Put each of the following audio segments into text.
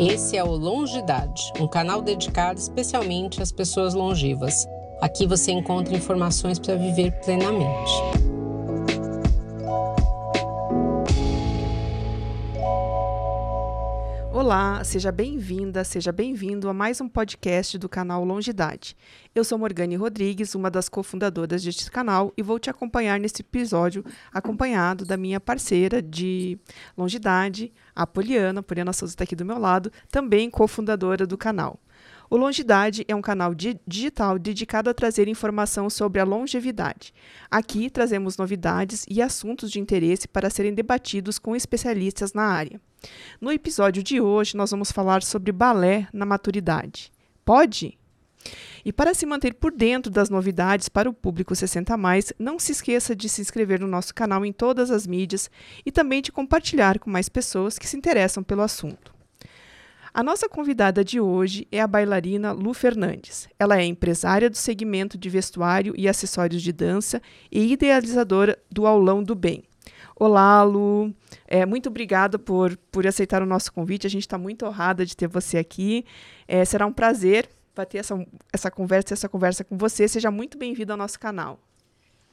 Esse é o Longidade, um canal dedicado especialmente às pessoas longevas. Aqui você encontra informações para viver plenamente. Olá, seja bem-vinda, seja bem-vindo a mais um podcast do canal Longidade. Eu sou Morgane Rodrigues, uma das cofundadoras deste canal, e vou te acompanhar nesse episódio, acompanhado da minha parceira de Longidade, a Poliana. A Poliana Souza está aqui do meu lado, também cofundadora do canal. O Longidade é um canal digital dedicado a trazer informação sobre a longevidade. Aqui trazemos novidades e assuntos de interesse para serem debatidos com especialistas na área. No episódio de hoje, nós vamos falar sobre balé na maturidade. Pode? E para se manter por dentro das novidades para o público 60 mais, não se esqueça de se inscrever no nosso canal em todas as mídias e também de compartilhar com mais pessoas que se interessam pelo assunto. A nossa convidada de hoje é a bailarina Lu Fernandes. Ela é empresária do segmento de vestuário e acessórios de dança e idealizadora do Aulão do Bem. Olá, Lu. É, muito obrigada por, por aceitar o nosso convite. A gente está muito honrada de ter você aqui. É, será um prazer bater essa, essa conversa, essa conversa com você. Seja muito bem-vindo ao nosso canal.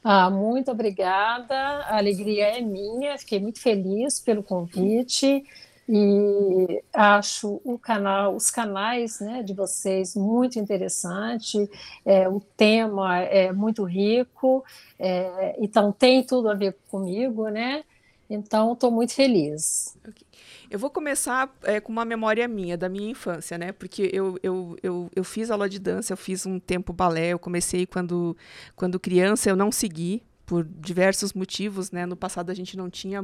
Ah, muito obrigada. A alegria é minha. Fiquei muito feliz pelo convite e acho o canal, os canais né, de vocês muito interessante, é, o tema é muito rico, é, então tem tudo a ver comigo, né? Então estou muito feliz. Okay. Eu vou começar é, com uma memória minha, da minha infância, né? Porque eu, eu, eu, eu fiz aula de dança, eu fiz um tempo balé, eu comecei quando, quando criança, eu não segui, por diversos motivos, né? No passado a gente não tinha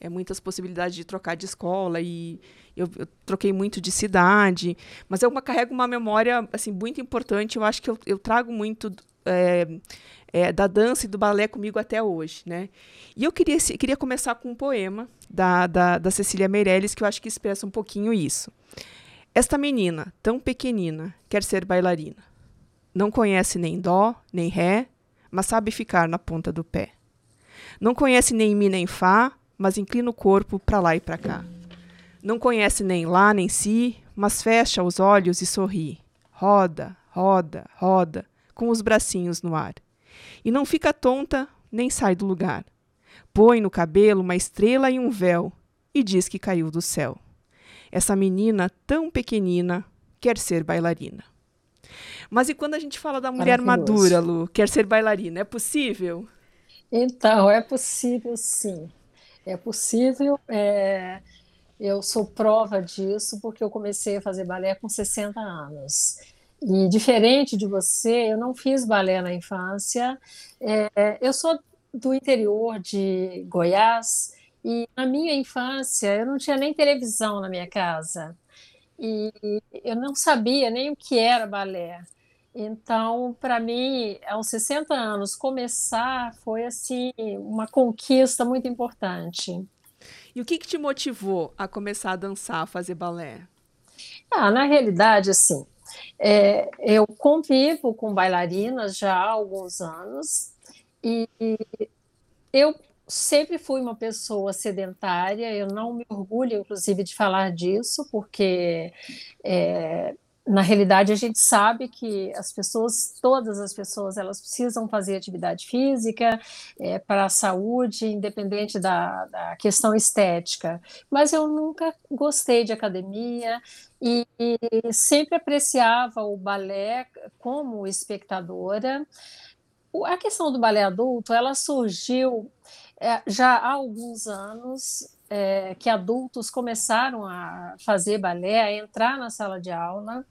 é, muitas possibilidades de trocar de escola e eu, eu, troquei muito de cidade, mas eu carrego uma memória assim muito importante. Eu acho que eu, eu trago muito é, é, da dança e do balé comigo até hoje, né? E eu queria, queria começar com um poema da, da, da Cecília Meirelles que eu acho que expressa um pouquinho isso. Esta menina, tão pequenina, quer ser bailarina. Não conhece nem dó, nem ré, mas sabe ficar na ponta do pé. Não conhece nem mi nem fá, mas inclina o corpo para lá e para cá. Não conhece nem lá nem si, mas fecha os olhos e sorri. Roda, roda, roda, com os bracinhos no ar. E não fica tonta nem sai do lugar. Põe no cabelo uma estrela e um véu e diz que caiu do céu. Essa menina tão pequenina quer ser bailarina. Mas e quando a gente fala da mulher madura, Lu, quer ser bailarina, é possível? Então, é possível sim. É possível. É... Eu sou prova disso porque eu comecei a fazer balé com 60 anos. E diferente de você, eu não fiz balé na infância. É... eu sou do interior de Goiás e na minha infância eu não tinha nem televisão na minha casa e eu não sabia nem o que era balé. Então, para mim, aos 60 anos, começar foi assim uma conquista muito importante. E o que, que te motivou a começar a dançar, a fazer balé? Ah, na realidade, assim, é, eu convivo com bailarinas já há alguns anos e eu sempre fui uma pessoa sedentária, eu não me orgulho, inclusive, de falar disso, porque é, na realidade a gente sabe que as pessoas, todas as pessoas, elas precisam fazer atividade física é, para a saúde, independente da, da, questão estética. Mas eu nunca gostei de academia e, e sempre apreciava o balé como espectadora. A questão do balé adulto, ela surgiu já há alguns anos é, que adultos começaram a fazer balé, a entrar na sala de aula,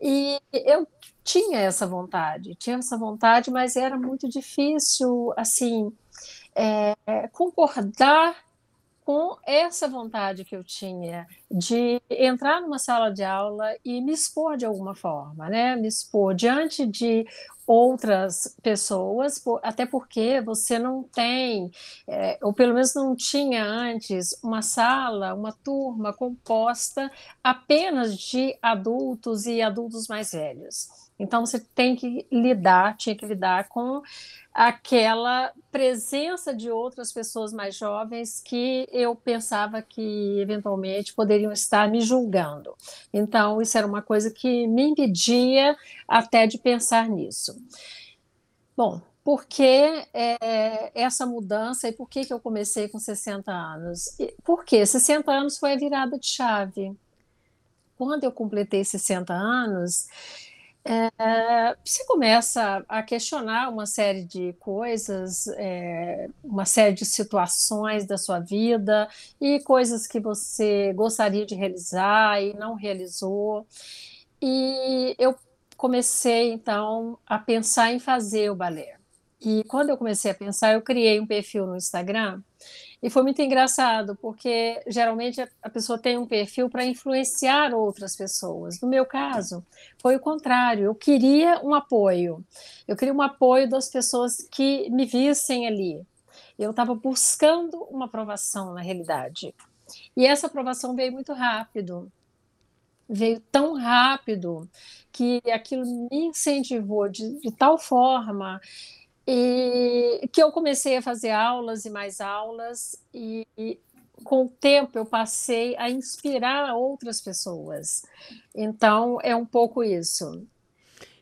e eu tinha essa vontade, tinha essa vontade, mas era muito difícil, assim, é, concordar com essa vontade que eu tinha de entrar numa sala de aula e me expor de alguma forma, né? Me expor diante de outras pessoas, até porque você não tem, é, ou pelo menos não tinha antes, uma sala, uma turma composta apenas de adultos e adultos mais velhos. Então você tem que lidar, tinha que lidar com aquela presença de outras pessoas mais jovens que eu pensava que eventualmente poderiam estar me julgando. Então isso era uma coisa que me impedia até de pensar nisso. Bom, por que é, essa mudança e por que, que eu comecei com 60 anos? Por quê? 60 anos foi a virada de chave. Quando eu completei 60 anos, é, você começa a questionar uma série de coisas, é, uma série de situações da sua vida e coisas que você gostaria de realizar e não realizou. E eu comecei então a pensar em fazer o balé. E quando eu comecei a pensar, eu criei um perfil no Instagram e foi muito engraçado, porque geralmente a pessoa tem um perfil para influenciar outras pessoas. No meu caso, foi o contrário. Eu queria um apoio. Eu queria um apoio das pessoas que me vissem ali. Eu estava buscando uma aprovação, na realidade. E essa aprovação veio muito rápido. Veio tão rápido que aquilo me incentivou de, de tal forma e que eu comecei a fazer aulas e mais aulas, e, e com o tempo eu passei a inspirar outras pessoas. Então, é um pouco isso.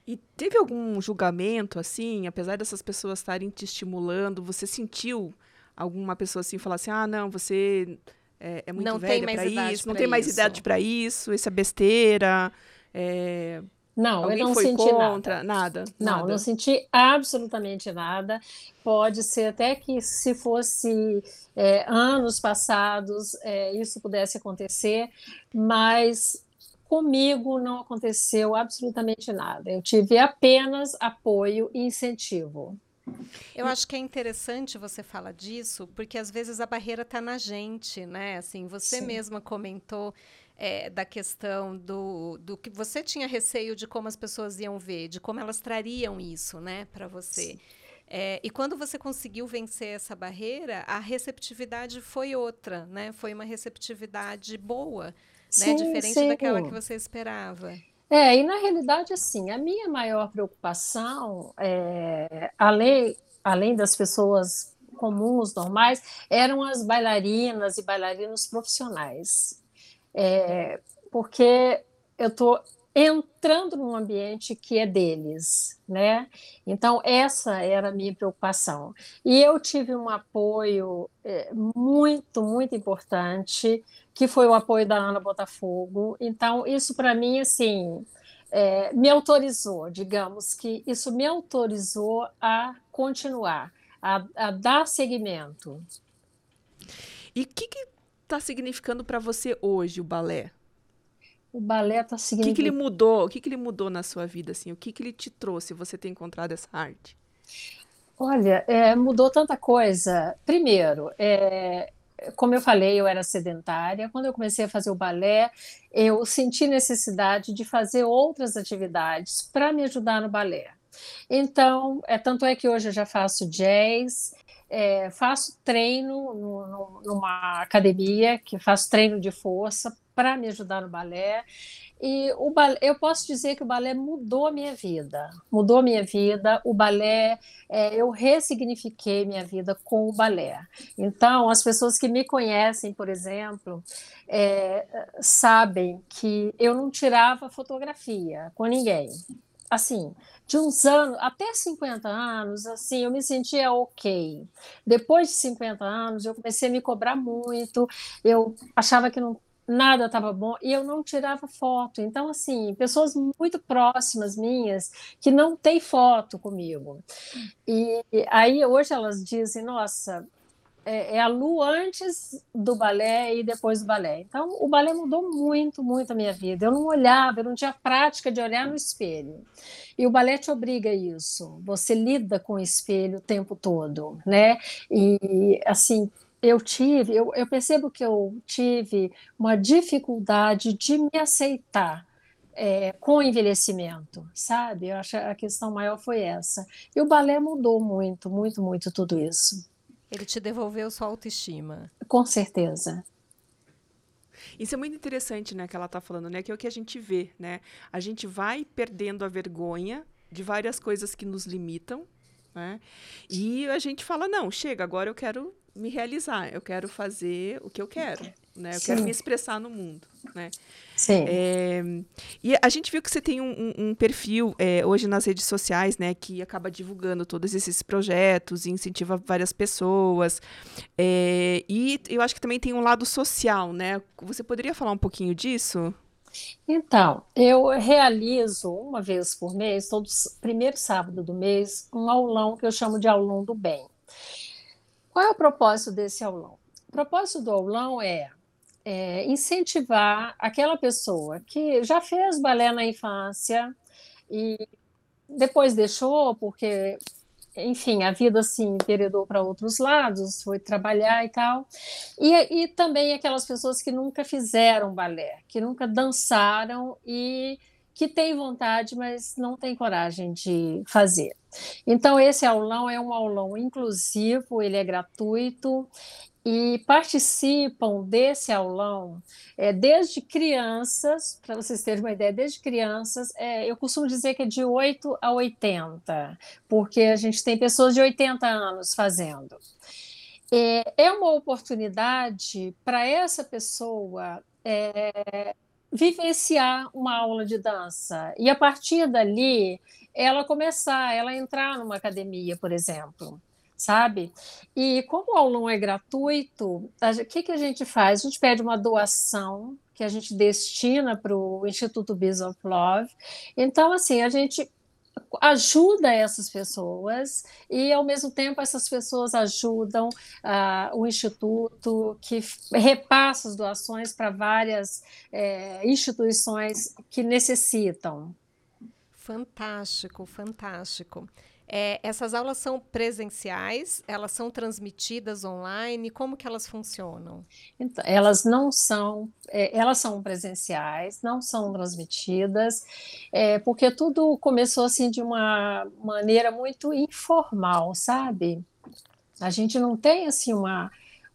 E teve algum julgamento, assim, apesar dessas pessoas estarem te estimulando, você sentiu alguma pessoa assim falar assim: ah, não, você é, é muito não velha para isso, não tem mais idade para isso, isso é besteira. É, não, Alguém eu não foi senti contra? nada. Nada. Não, nada. não senti absolutamente nada. Pode ser até que se fosse é, anos passados é, isso pudesse acontecer, mas comigo não aconteceu absolutamente nada. Eu tive apenas apoio e incentivo. Eu acho que é interessante você falar disso, porque às vezes a barreira está na gente, né? Assim, você Sim. mesma comentou é, da questão do, do que você tinha receio de como as pessoas iam ver, de como elas trariam isso, né, para você. É, e quando você conseguiu vencer essa barreira, a receptividade foi outra, né? Foi uma receptividade boa, né? sim, né? Diferente sim. daquela que você esperava. É, e na realidade, assim, a minha maior preocupação, é, além, além das pessoas comuns, normais, eram as bailarinas e bailarinos profissionais é, porque eu estou entrando num ambiente que é deles, né? Então essa era a minha preocupação e eu tive um apoio é, muito muito importante que foi o apoio da Ana Botafogo. Então isso para mim assim é, me autorizou, digamos que isso me autorizou a continuar, a, a dar seguimento. E o que, que está significando para você hoje o balé? O balé está significando. O que, que, ele mudou? O que, que ele mudou na sua vida? Assim? O que, que ele te trouxe? Você ter encontrado essa arte? Olha, é, mudou tanta coisa. Primeiro, é, como eu falei, eu era sedentária. Quando eu comecei a fazer o balé, eu senti necessidade de fazer outras atividades para me ajudar no balé. Então, é tanto é que hoje eu já faço jazz, é, faço treino no, no, numa academia, que faço treino de força para me ajudar no balé. E o balé, eu posso dizer que o balé mudou a minha vida, mudou a minha vida. O balé, é, eu ressignifiquei minha vida com o balé. Então, as pessoas que me conhecem, por exemplo, é, sabem que eu não tirava fotografia com ninguém. Assim, de uns anos, até 50 anos, assim, eu me sentia ok. Depois de 50 anos, eu comecei a me cobrar muito, eu achava que não, nada estava bom e eu não tirava foto. Então, assim, pessoas muito próximas minhas que não têm foto comigo. E aí hoje elas dizem, nossa, é, é, a Lu antes do balé e depois do balé. Então, o balé mudou muito, muito a minha vida. Eu não olhava, eu não tinha prática de olhar no espelho. E o balé te obriga a isso. Você lida com o espelho o tempo todo, né? E, assim, eu tive, eu, eu percebo que eu tive uma dificuldade de me aceitar. É, com envelhecimento, sabe? Eu acho que a questão maior foi essa. E o balé mudou muito, muito, muito tudo isso. Ele te devolveu sua autoestima. Com certeza. Isso é muito interessante, né, que ela está falando, né, que é o que a gente vê, né? A gente vai perdendo a vergonha de várias coisas que nos limitam, né? E a gente fala, não, chega, agora eu quero me realizar, eu quero fazer o que eu quero, né? Eu Sim. quero me expressar no mundo, né? Sim. É, e a gente viu que você tem um, um, um perfil é, hoje nas redes sociais, né, que acaba divulgando todos esses projetos e incentiva várias pessoas. É, e eu acho que também tem um lado social, né? Você poderia falar um pouquinho disso? Então, eu realizo uma vez por mês, todo primeiro sábado do mês, um aulão que eu chamo de aulão do bem. Qual é o propósito desse aulão? O propósito do aulão é, é incentivar aquela pessoa que já fez balé na infância e depois deixou porque enfim, a vida assim enveredou para outros lados, foi trabalhar e tal. E, e também aquelas pessoas que nunca fizeram balé, que nunca dançaram e que têm vontade, mas não têm coragem de fazer. Então, esse aulão é um aulão inclusivo, ele é gratuito e participam desse aulão é, desde crianças, para vocês terem uma ideia, desde crianças, é, eu costumo dizer que é de 8 a 80, porque a gente tem pessoas de 80 anos fazendo. É, é uma oportunidade para essa pessoa é, vivenciar uma aula de dança e, a partir dali, ela começar, ela entrar numa academia, por exemplo sabe? E como o aulão é gratuito, o que, que a gente faz? A gente pede uma doação que a gente destina para o Instituto of Love. Então, assim, a gente ajuda essas pessoas e ao mesmo tempo essas pessoas ajudam uh, o instituto que repassa as doações para várias é, instituições que necessitam. Fantástico, fantástico. É, essas aulas são presenciais, elas são transmitidas online, como que elas funcionam? Então, elas não são, é, elas são presenciais, não são transmitidas, é, porque tudo começou assim de uma maneira muito informal, sabe? A gente não tem assim uma,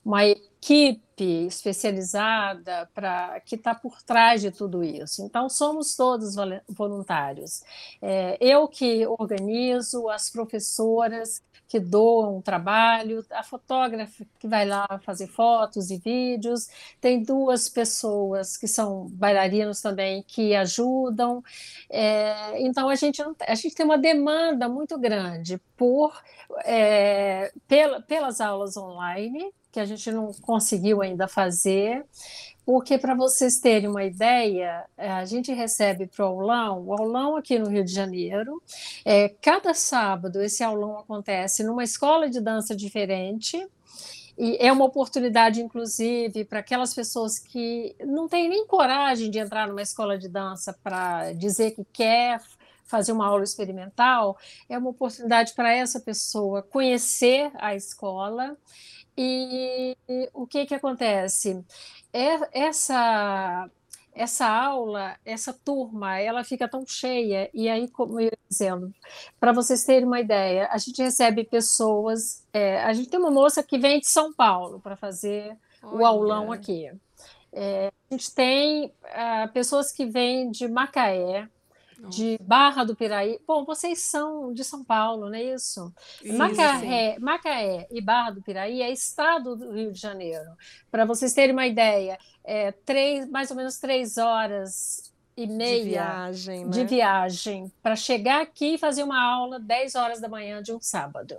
uma equipe especializada para que está por trás de tudo isso. Então, somos todos voluntários. É, eu que organizo, as professoras que doam o trabalho, a fotógrafa que vai lá fazer fotos e vídeos, tem duas pessoas que são bailarinos também que ajudam. É, então a gente, a gente tem uma demanda muito grande por é, pela, pelas aulas online que a gente não conseguiu ainda fazer, porque para vocês terem uma ideia, é, a gente recebe para o aulão, o aulão aqui no Rio de Janeiro, é, cada sábado esse aulão acontece numa escola de dança diferente, e é uma oportunidade, inclusive, para aquelas pessoas que não têm nem coragem de entrar numa escola de dança para dizer que quer fazer uma aula experimental, é uma oportunidade para essa pessoa conhecer a escola e o que que acontece? É, essa essa aula, essa turma, ela fica tão cheia. E aí, como eu ia dizendo, para vocês terem uma ideia, a gente recebe pessoas. É, a gente tem uma moça que vem de São Paulo para fazer Olha. o aulão aqui. É, a gente tem uh, pessoas que vêm de Macaé, de Barra do Piraí. Bom, vocês são de São Paulo, não é isso? isso Macaé, Macaé e Barra do Piraí é estado do Rio de Janeiro. Para vocês terem uma ideia, é três, mais ou menos três horas e meia de viagem, né? viagem para chegar aqui e fazer uma aula 10 horas da manhã de um sábado.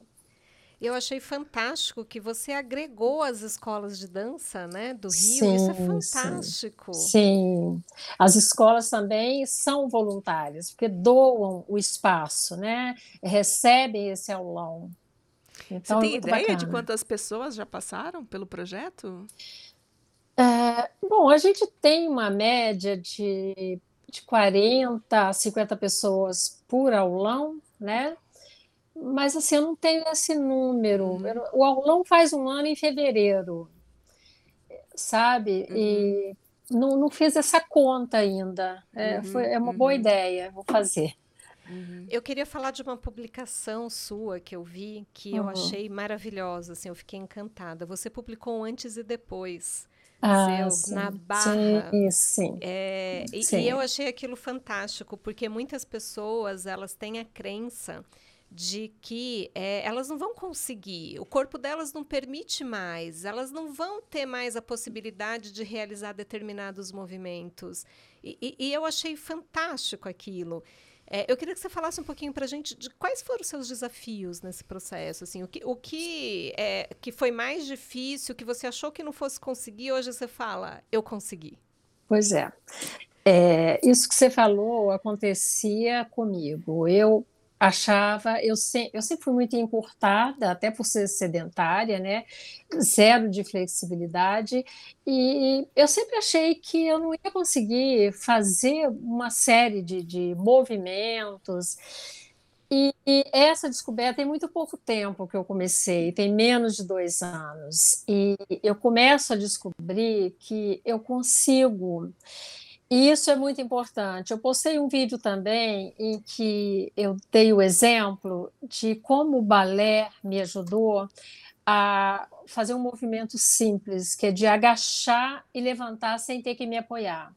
Eu achei fantástico que você agregou as escolas de dança, né, do Rio. Sim, Isso é fantástico. Sim. sim. As escolas também são voluntárias, porque doam o espaço, né? Recebem esse aulão. Então, Você tem é ideia bacana. de quantas pessoas já passaram pelo projeto? É, bom, a gente tem uma média de, de 40 a 50 pessoas por aulão, né? Mas assim, eu não tenho esse número. Uhum. O aulão faz um ano em fevereiro, sabe? Uhum. E não, não fiz essa conta ainda. É, uhum. foi, é uma boa uhum. ideia, vou fazer. Uhum. Eu queria falar de uma publicação sua que eu vi, que eu uhum. achei maravilhosa, assim, eu fiquei encantada. Você publicou antes e depois ah, na barra. Sim, sim. É, e, sim. e eu achei aquilo fantástico, porque muitas pessoas elas têm a crença de que é, elas não vão conseguir, o corpo delas não permite mais, elas não vão ter mais a possibilidade de realizar determinados movimentos. E, e, e eu achei fantástico aquilo. É, eu queria que você falasse um pouquinho para a gente de quais foram os seus desafios nesse processo, assim, o que, o que, é, que foi mais difícil, que você achou que não fosse conseguir, hoje você fala, eu consegui. Pois é. é isso que você falou acontecia comigo. Eu achava, eu, se, eu sempre fui muito encurtada, até por ser sedentária, né? Zero de flexibilidade, e eu sempre achei que eu não ia conseguir fazer uma série de, de movimentos. E, e, essa descoberta tem muito pouco tempo que eu comecei, tem menos de dois anos. E eu começo a descobrir que eu consigo isso é muito importante. Eu postei um vídeo também em que eu dei o exemplo de como o balé me ajudou a fazer um movimento simples, que é de agachar e levantar sem ter que me apoiar.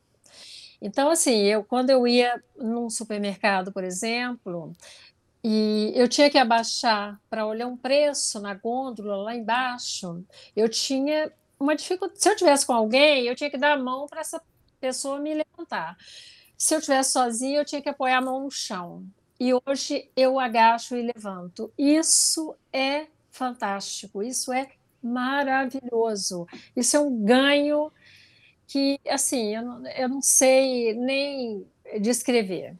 Então, assim, eu quando eu ia num supermercado, por exemplo, e eu tinha que abaixar para olhar um preço na gôndola lá embaixo, eu tinha uma dificuldade. Se eu tivesse com alguém, eu tinha que dar a mão para essa pessoa me levantar. Se eu estivesse sozinha, eu tinha que apoiar a mão no chão. E hoje eu agacho e levanto. Isso é fantástico, isso é maravilhoso. Isso é um ganho que, assim, eu não, eu não sei nem descrever.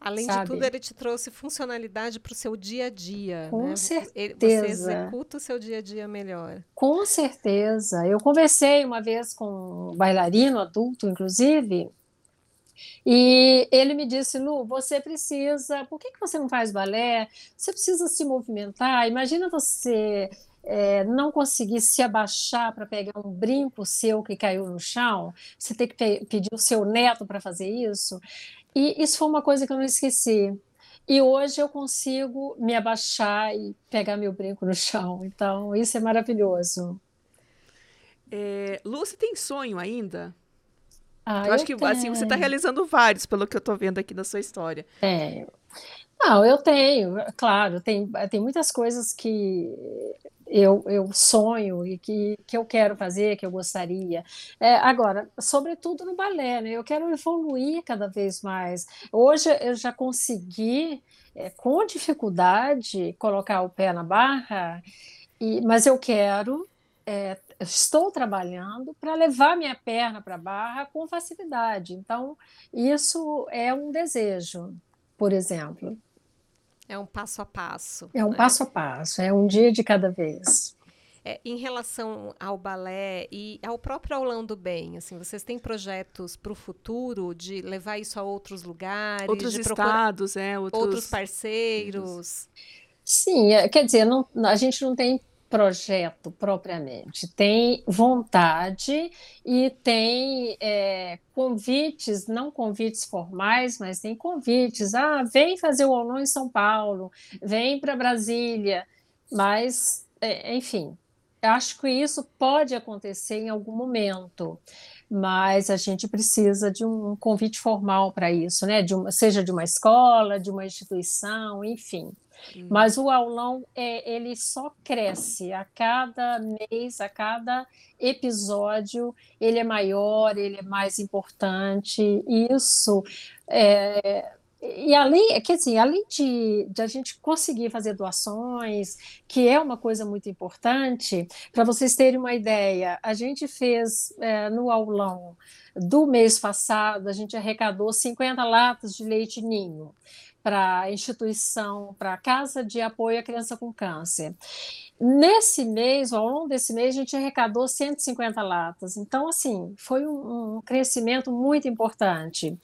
Além sabe? de tudo, ele te trouxe funcionalidade para o seu dia a dia. Com né? certeza. Você executa o seu dia a dia melhor. Com certeza. Eu conversei uma vez com um bailarino adulto, inclusive, e ele me disse, Lu, você precisa. Por que, que você não faz balé? Você precisa se movimentar. Imagina você é, não conseguir se abaixar para pegar um brinco seu que caiu no chão, você tem que pe pedir o seu neto para fazer isso. E isso foi uma coisa que eu não esqueci. E hoje eu consigo me abaixar e pegar meu brinco no chão. Então, isso é maravilhoso. É, Lu, você tem sonho ainda? Ah, eu acho que tenho. assim, você está realizando vários, pelo que eu estou vendo aqui na sua história. É. Não, eu tenho, claro, tem, tem muitas coisas que eu, eu sonho e que, que eu quero fazer, que eu gostaria. É, agora, sobretudo no balé, né? eu quero evoluir cada vez mais. Hoje eu já consegui, é, com dificuldade, colocar o pé na barra, e, mas eu quero, é, estou trabalhando para levar minha perna para a barra com facilidade. Então, isso é um desejo, por exemplo. É um passo a passo. É um né? passo a passo, é um dia de cada vez. É, em relação ao balé e ao próprio aulão do bem, assim, vocês têm projetos para o futuro de levar isso a outros lugares, outros estados, é, outros... outros parceiros? Sim, é, quer dizer, não, a gente não tem projeto propriamente, tem vontade e tem é, convites, não convites formais, mas tem convites. Ah, vem fazer o ONU em São Paulo, vem para Brasília, mas, é, enfim, acho que isso pode acontecer em algum momento mas a gente precisa de um convite formal para isso, né? De uma, seja de uma escola, de uma instituição, enfim. Mas o aulão é, ele só cresce a cada mês, a cada episódio, ele é maior, ele é mais importante. Isso é, e além, quer dizer, além de, de, a gente conseguir fazer doações, que é uma coisa muito importante, para vocês terem uma ideia, a gente fez é, no aulão do mês passado, a gente arrecadou 50 latas de leite ninho para a instituição, para a Casa de Apoio à Criança com Câncer. Nesse mês, ao longo desse mês, a gente arrecadou 150 latas. Então, assim, foi um, um crescimento muito importante.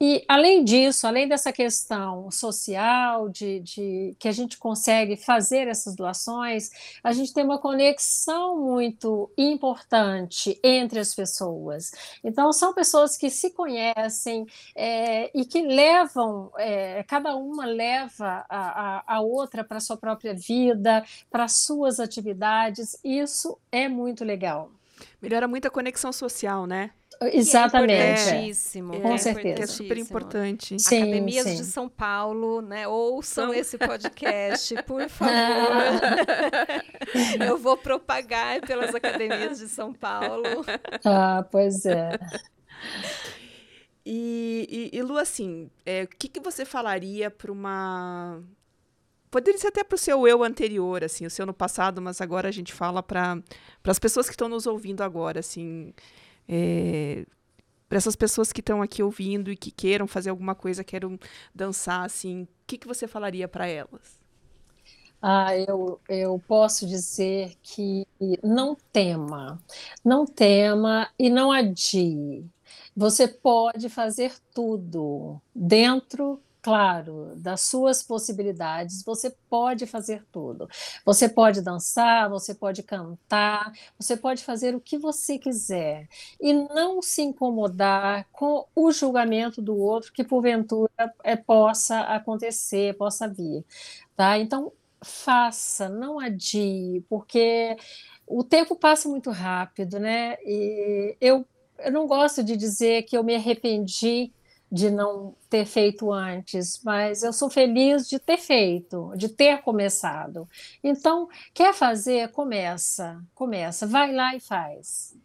E, além disso, além dessa questão social, de, de, que a gente consegue fazer essas doações, a gente tem uma conexão muito importante entre as pessoas. Então, são pessoas que se conhecem é, e que levam, é, cada uma leva a, a, a outra para a sua própria vida, para suas atividades. Isso é muito legal. Melhora muito a conexão social, né? Exatamente. É importantíssimo. Com é certeza. É super importante. Sim, Academias sim. de São Paulo, né? Ouçam São- esse podcast, por favor. Eu vou propagar pelas academias de São Paulo. Ah, pois é. E, e, e, Lu, assim, é, o que, que você falaria para uma. Poderia ser até para o seu eu anterior, assim, o seu no passado, mas agora a gente fala para as pessoas que estão nos ouvindo agora, assim. É, para essas pessoas que estão aqui ouvindo e que queiram fazer alguma coisa, queiram dançar, assim, o que, que você falaria para elas? Ah, eu, eu posso dizer que não tema, não tema e não adie. Você pode fazer tudo dentro, claro, das suas possibilidades. Você pode fazer tudo. Você pode dançar, você pode cantar, você pode fazer o que você quiser e não se incomodar com o julgamento do outro que porventura é, possa acontecer, possa vir, tá? Então faça, não adie, porque o tempo passa muito rápido, né? E eu, eu não gosto de dizer que eu me arrependi de não ter feito antes, mas eu sou feliz de ter feito, de ter começado. Então, quer fazer? Começa, começa, vai lá e faz.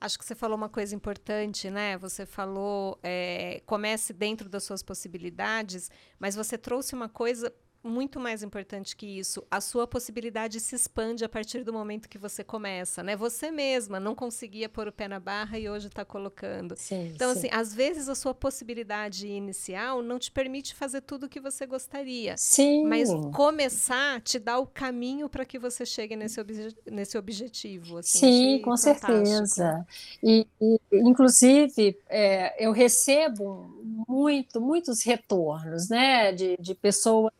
Acho que você falou uma coisa importante, né? Você falou é, comece dentro das suas possibilidades, mas você trouxe uma coisa muito mais importante que isso, a sua possibilidade se expande a partir do momento que você começa, né? Você mesma não conseguia pôr o pé na barra e hoje está colocando. Sim, então, sim. assim, às vezes a sua possibilidade inicial não te permite fazer tudo o que você gostaria. Sim. Mas começar te dá o caminho para que você chegue nesse, obje nesse objetivo. Assim, Sim, com fantástico. certeza. E, e, inclusive, é, eu recebo muito, muitos retornos, né, de, de pessoas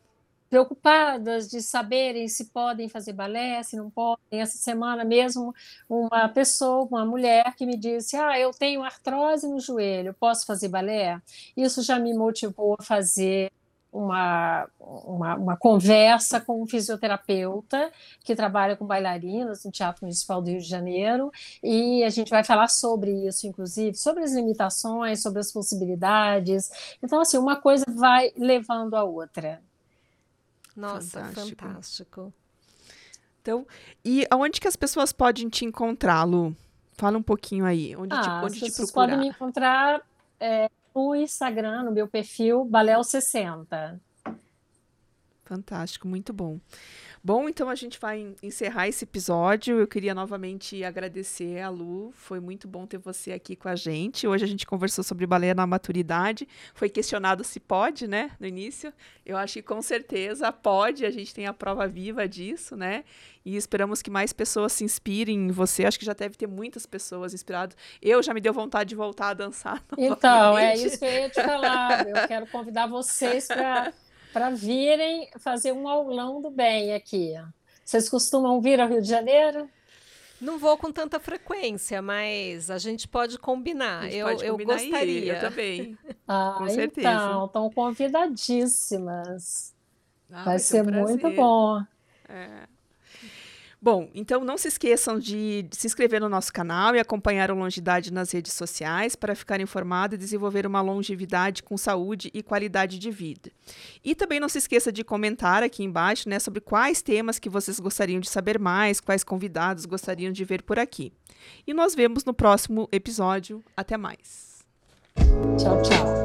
preocupadas de saberem se podem fazer balé, se não podem. Essa semana mesmo, uma pessoa, uma mulher que me disse: Ah, eu tenho artrose no joelho, posso fazer balé? Isso já me motivou a fazer uma, uma, uma conversa com um fisioterapeuta que trabalha com bailarinas no Teatro Municipal do Rio de Janeiro, e a gente vai falar sobre isso, inclusive, sobre as limitações, sobre as possibilidades. Então, assim, uma coisa vai levando a outra. Nossa, Fantástico. fantástico. Então, e aonde que as pessoas podem te encontrar, Lu? Fala um pouquinho aí. Onde, Ah, te, as onde te pessoas procurar? podem me encontrar é, no Instagram, no meu perfil, Baléu60. Fantástico, muito bom. Bom, então a gente vai encerrar esse episódio. Eu queria novamente agradecer a Lu. Foi muito bom ter você aqui com a gente. Hoje a gente conversou sobre balé na maturidade. Foi questionado se pode, né, no início. Eu acho que com certeza pode. A gente tem a prova viva disso, né? E esperamos que mais pessoas se inspirem em você. Acho que já deve ter muitas pessoas inspiradas. Eu já me deu vontade de voltar a dançar. Então, é isso que eu ia te falar. Eu quero convidar vocês para para virem fazer um aulão do bem aqui. Vocês costumam vir ao Rio de Janeiro? Não vou com tanta frequência, mas a gente pode combinar. A gente eu pode eu combinar aí, gostaria. Eu também. Ah, Com certeza. então, estão convidadíssimas. Ah, vai ser um muito bom. Bom, então não se esqueçam de se inscrever no nosso canal e acompanhar o Longidade nas redes sociais para ficar informado e desenvolver uma longevidade com saúde e qualidade de vida. E também não se esqueça de comentar aqui embaixo né, sobre quais temas que vocês gostariam de saber mais, quais convidados gostariam de ver por aqui. E nós vemos no próximo episódio. Até mais. Tchau, tchau.